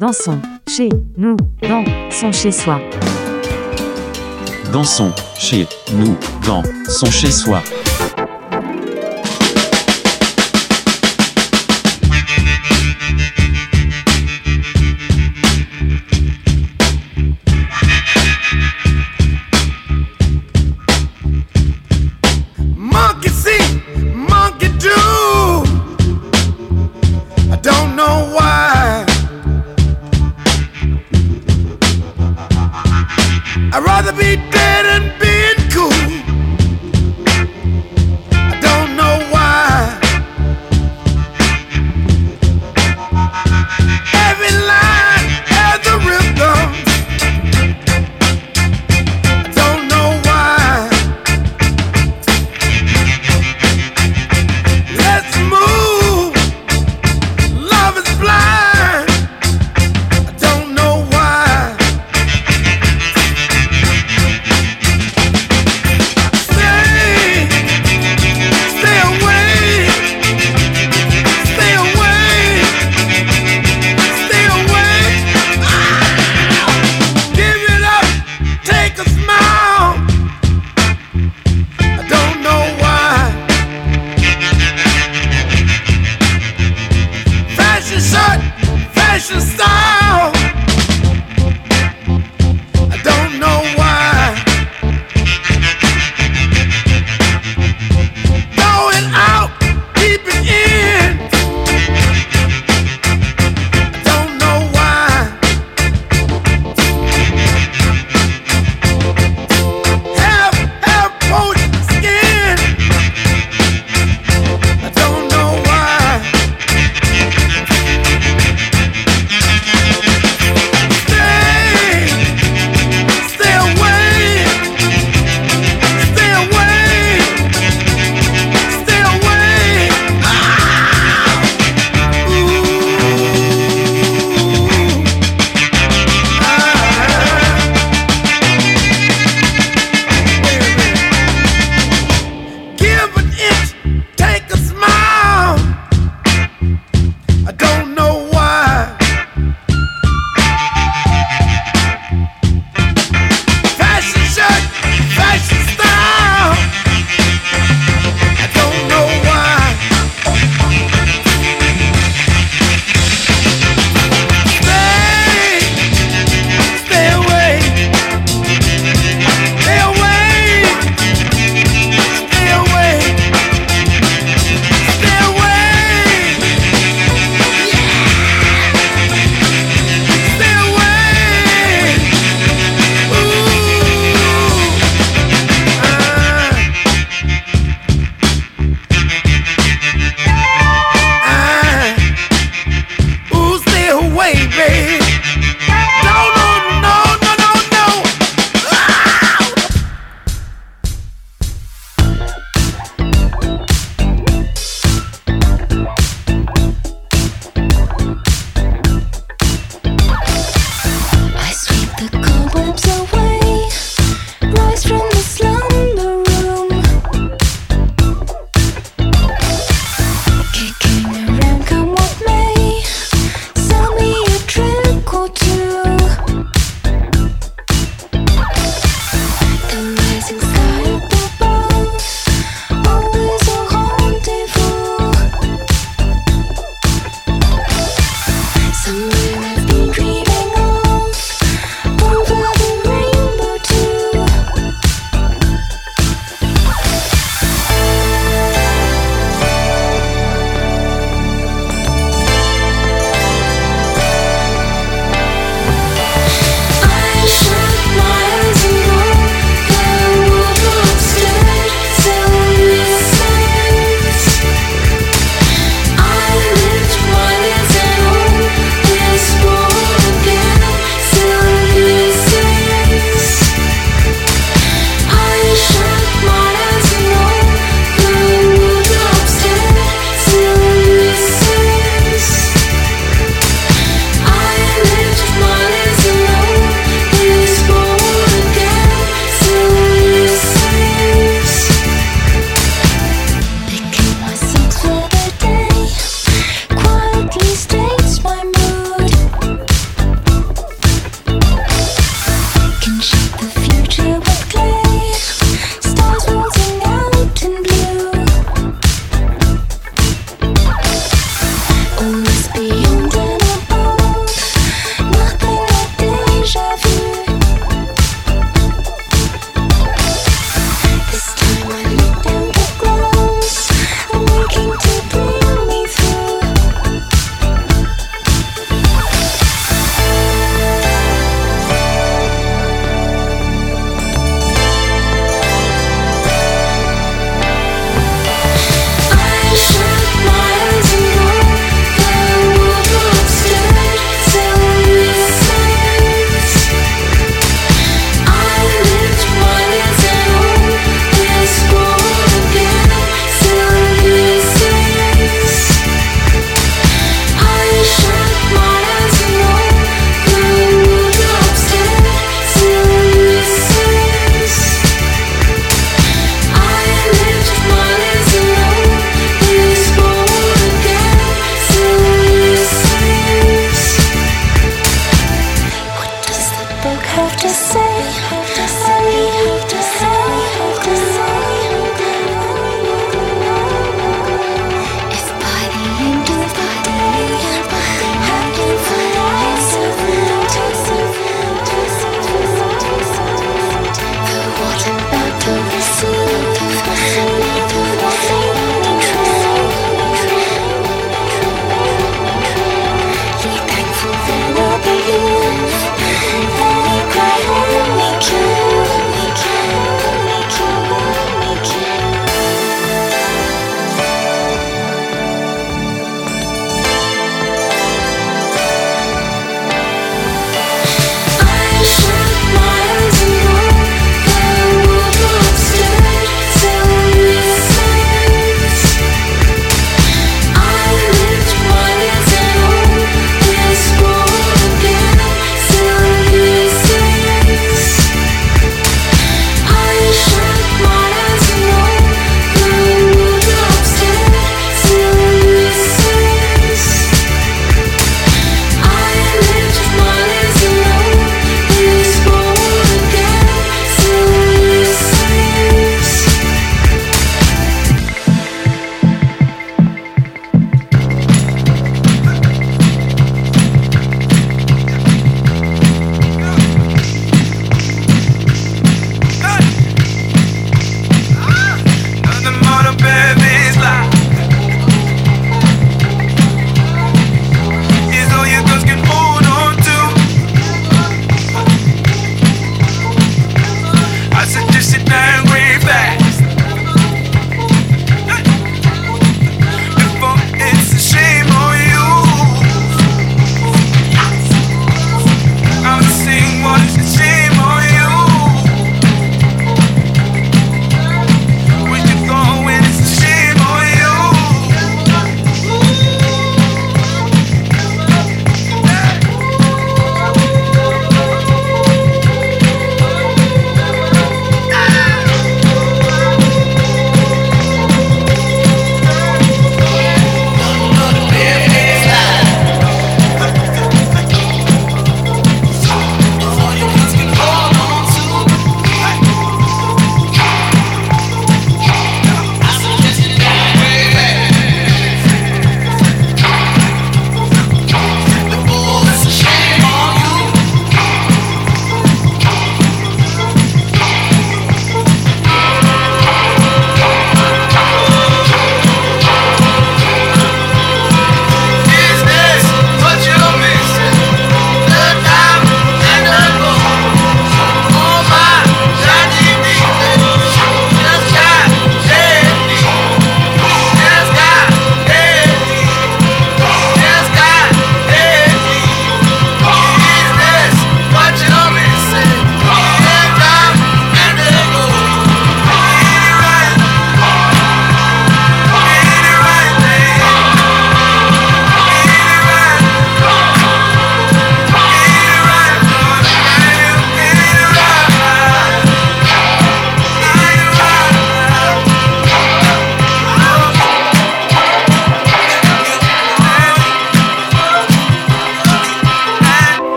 Dansons chez nous, dans dansons chez soi. Dansons chez nous, dans dansons chez soi.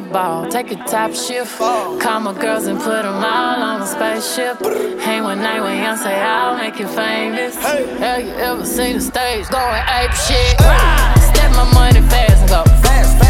ball. Take a top shift. Call my girls and put them all on a spaceship. Hang one night with Yoncé I'll make you famous. Hey. Have you ever seen the stage going ape shit? Step my money fast and go fast. Fast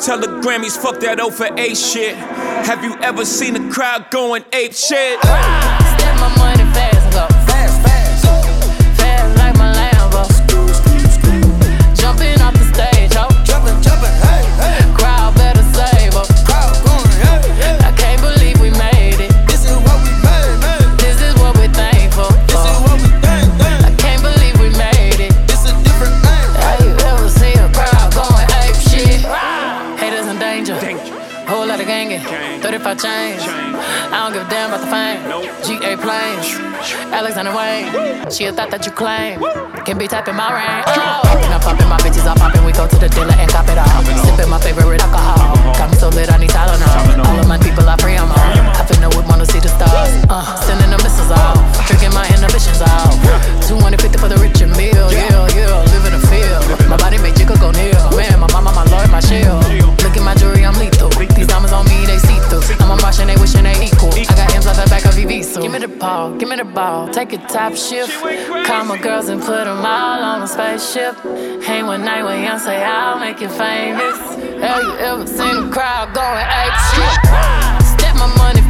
Tell the Grammys, fuck that O for A shit. Have you ever seen a crowd going ape shit? Step my money fast, 35 chains. I don't give a damn about the fame. GA planes. Alexander Wang. She a thought that you claim. Can be typing my range. Oh. I'm popping my bitches, I'm popping. We go to the dealer and cop it all. Sipping my favorite alcohol. Got me so lit, I need Tylenol. All of my people are free, I'm on. I finna whip, wanna see the stars. Uh, sending the missiles off. Tricking my inhibitions off. 250 for the rich and meal. Yeah, yeah. Live in the field. My body make Jigga go near. Man, my mama, my lord, my shield. Look at my jewelry, I'm lethal. Ball, take a top shift. Call my girls and put them all on a spaceship. Hang one night with Yoncé I'll make you famous. Have you ever seen a crowd going ape shit? Step my money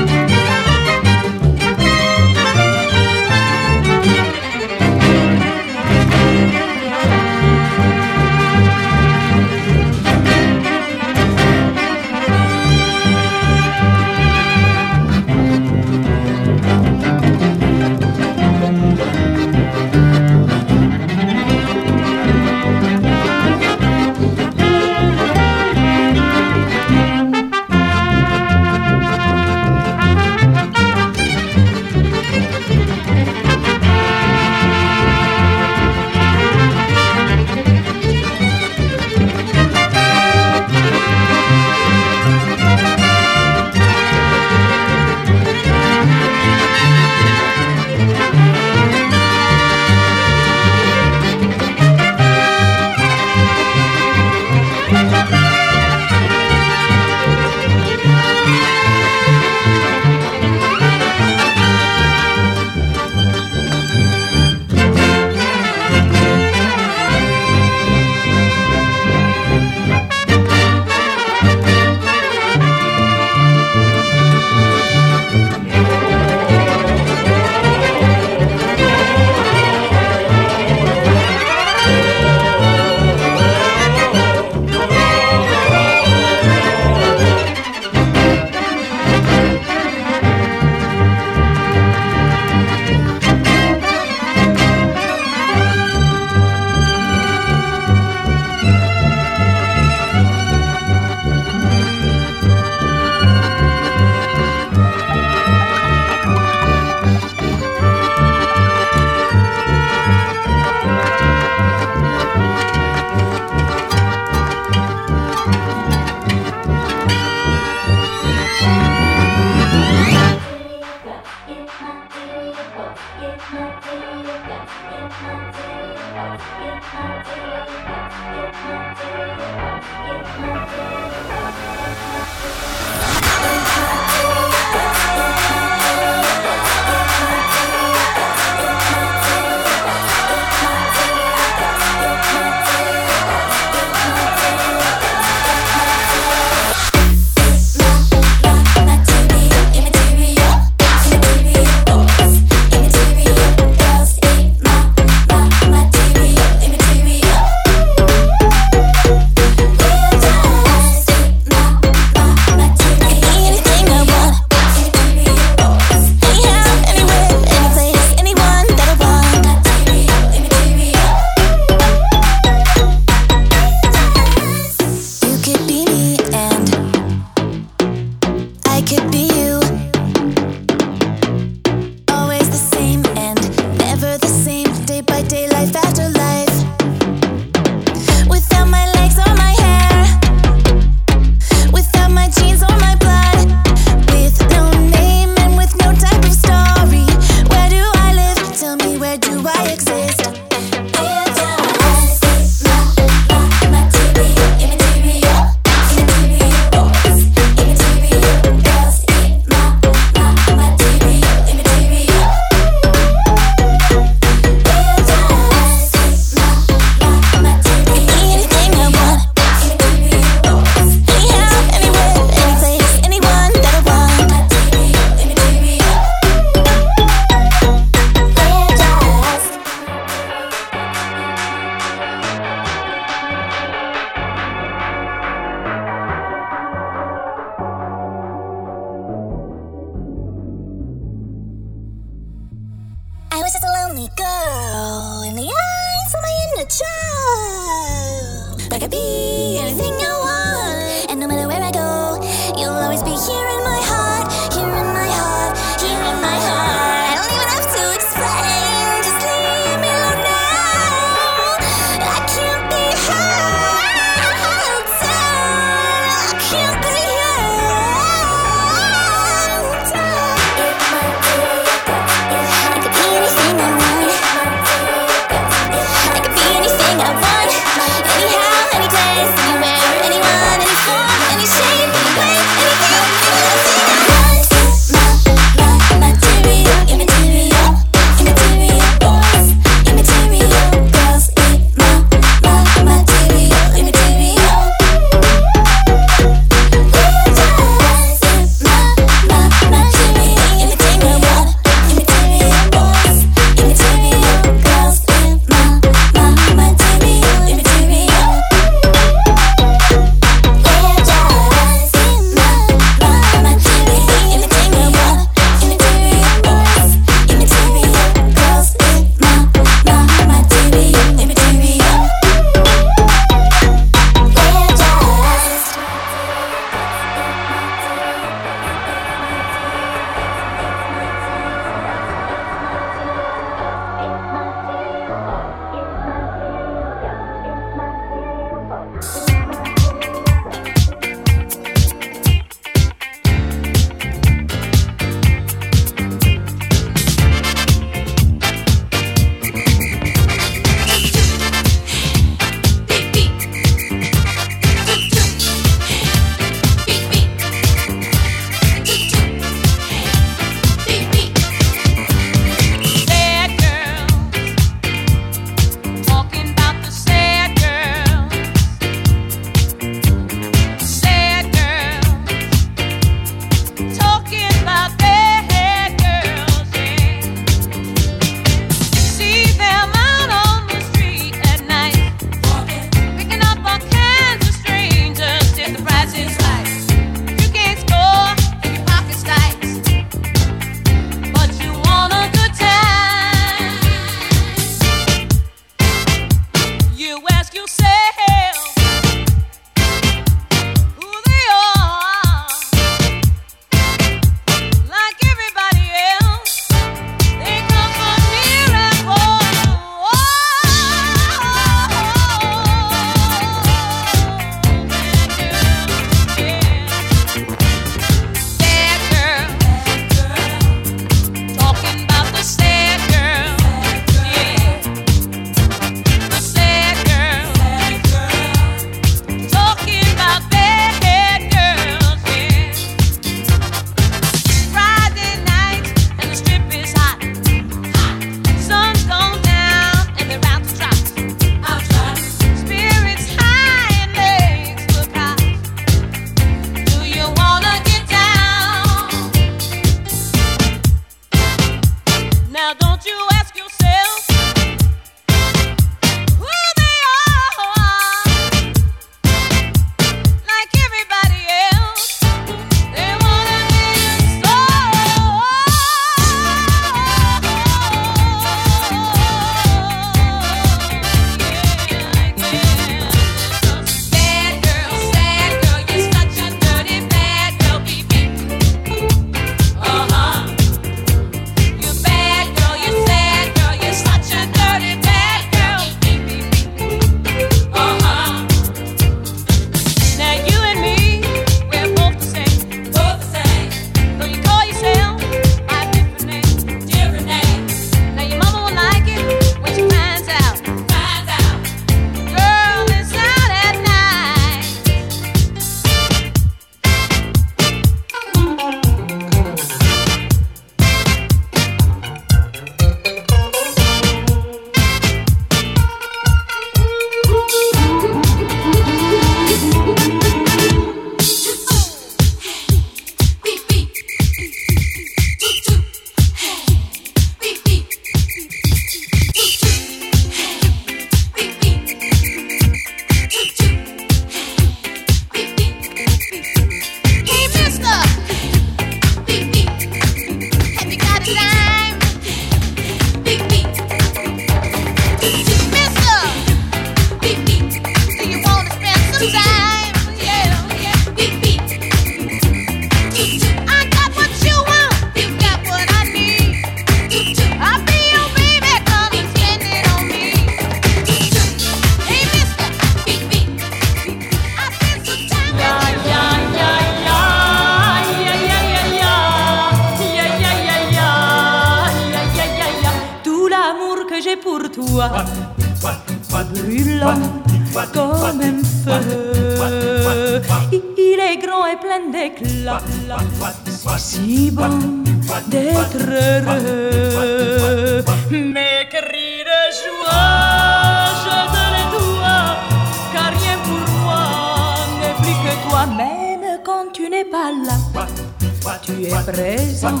tu es présent,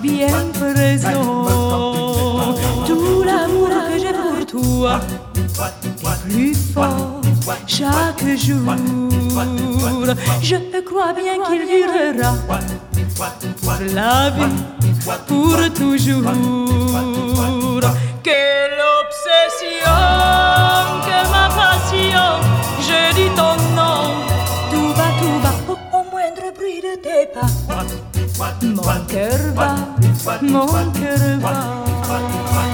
bien présent. Tout l'amour que j'ai pour toi est plus fort chaque jour. Je crois bien qu'il durera pour la vie, pour toujours. Quelle obsession, que ma passion, je dis ton ne t'ai pas. Mon cœur va, mon cœur va. va.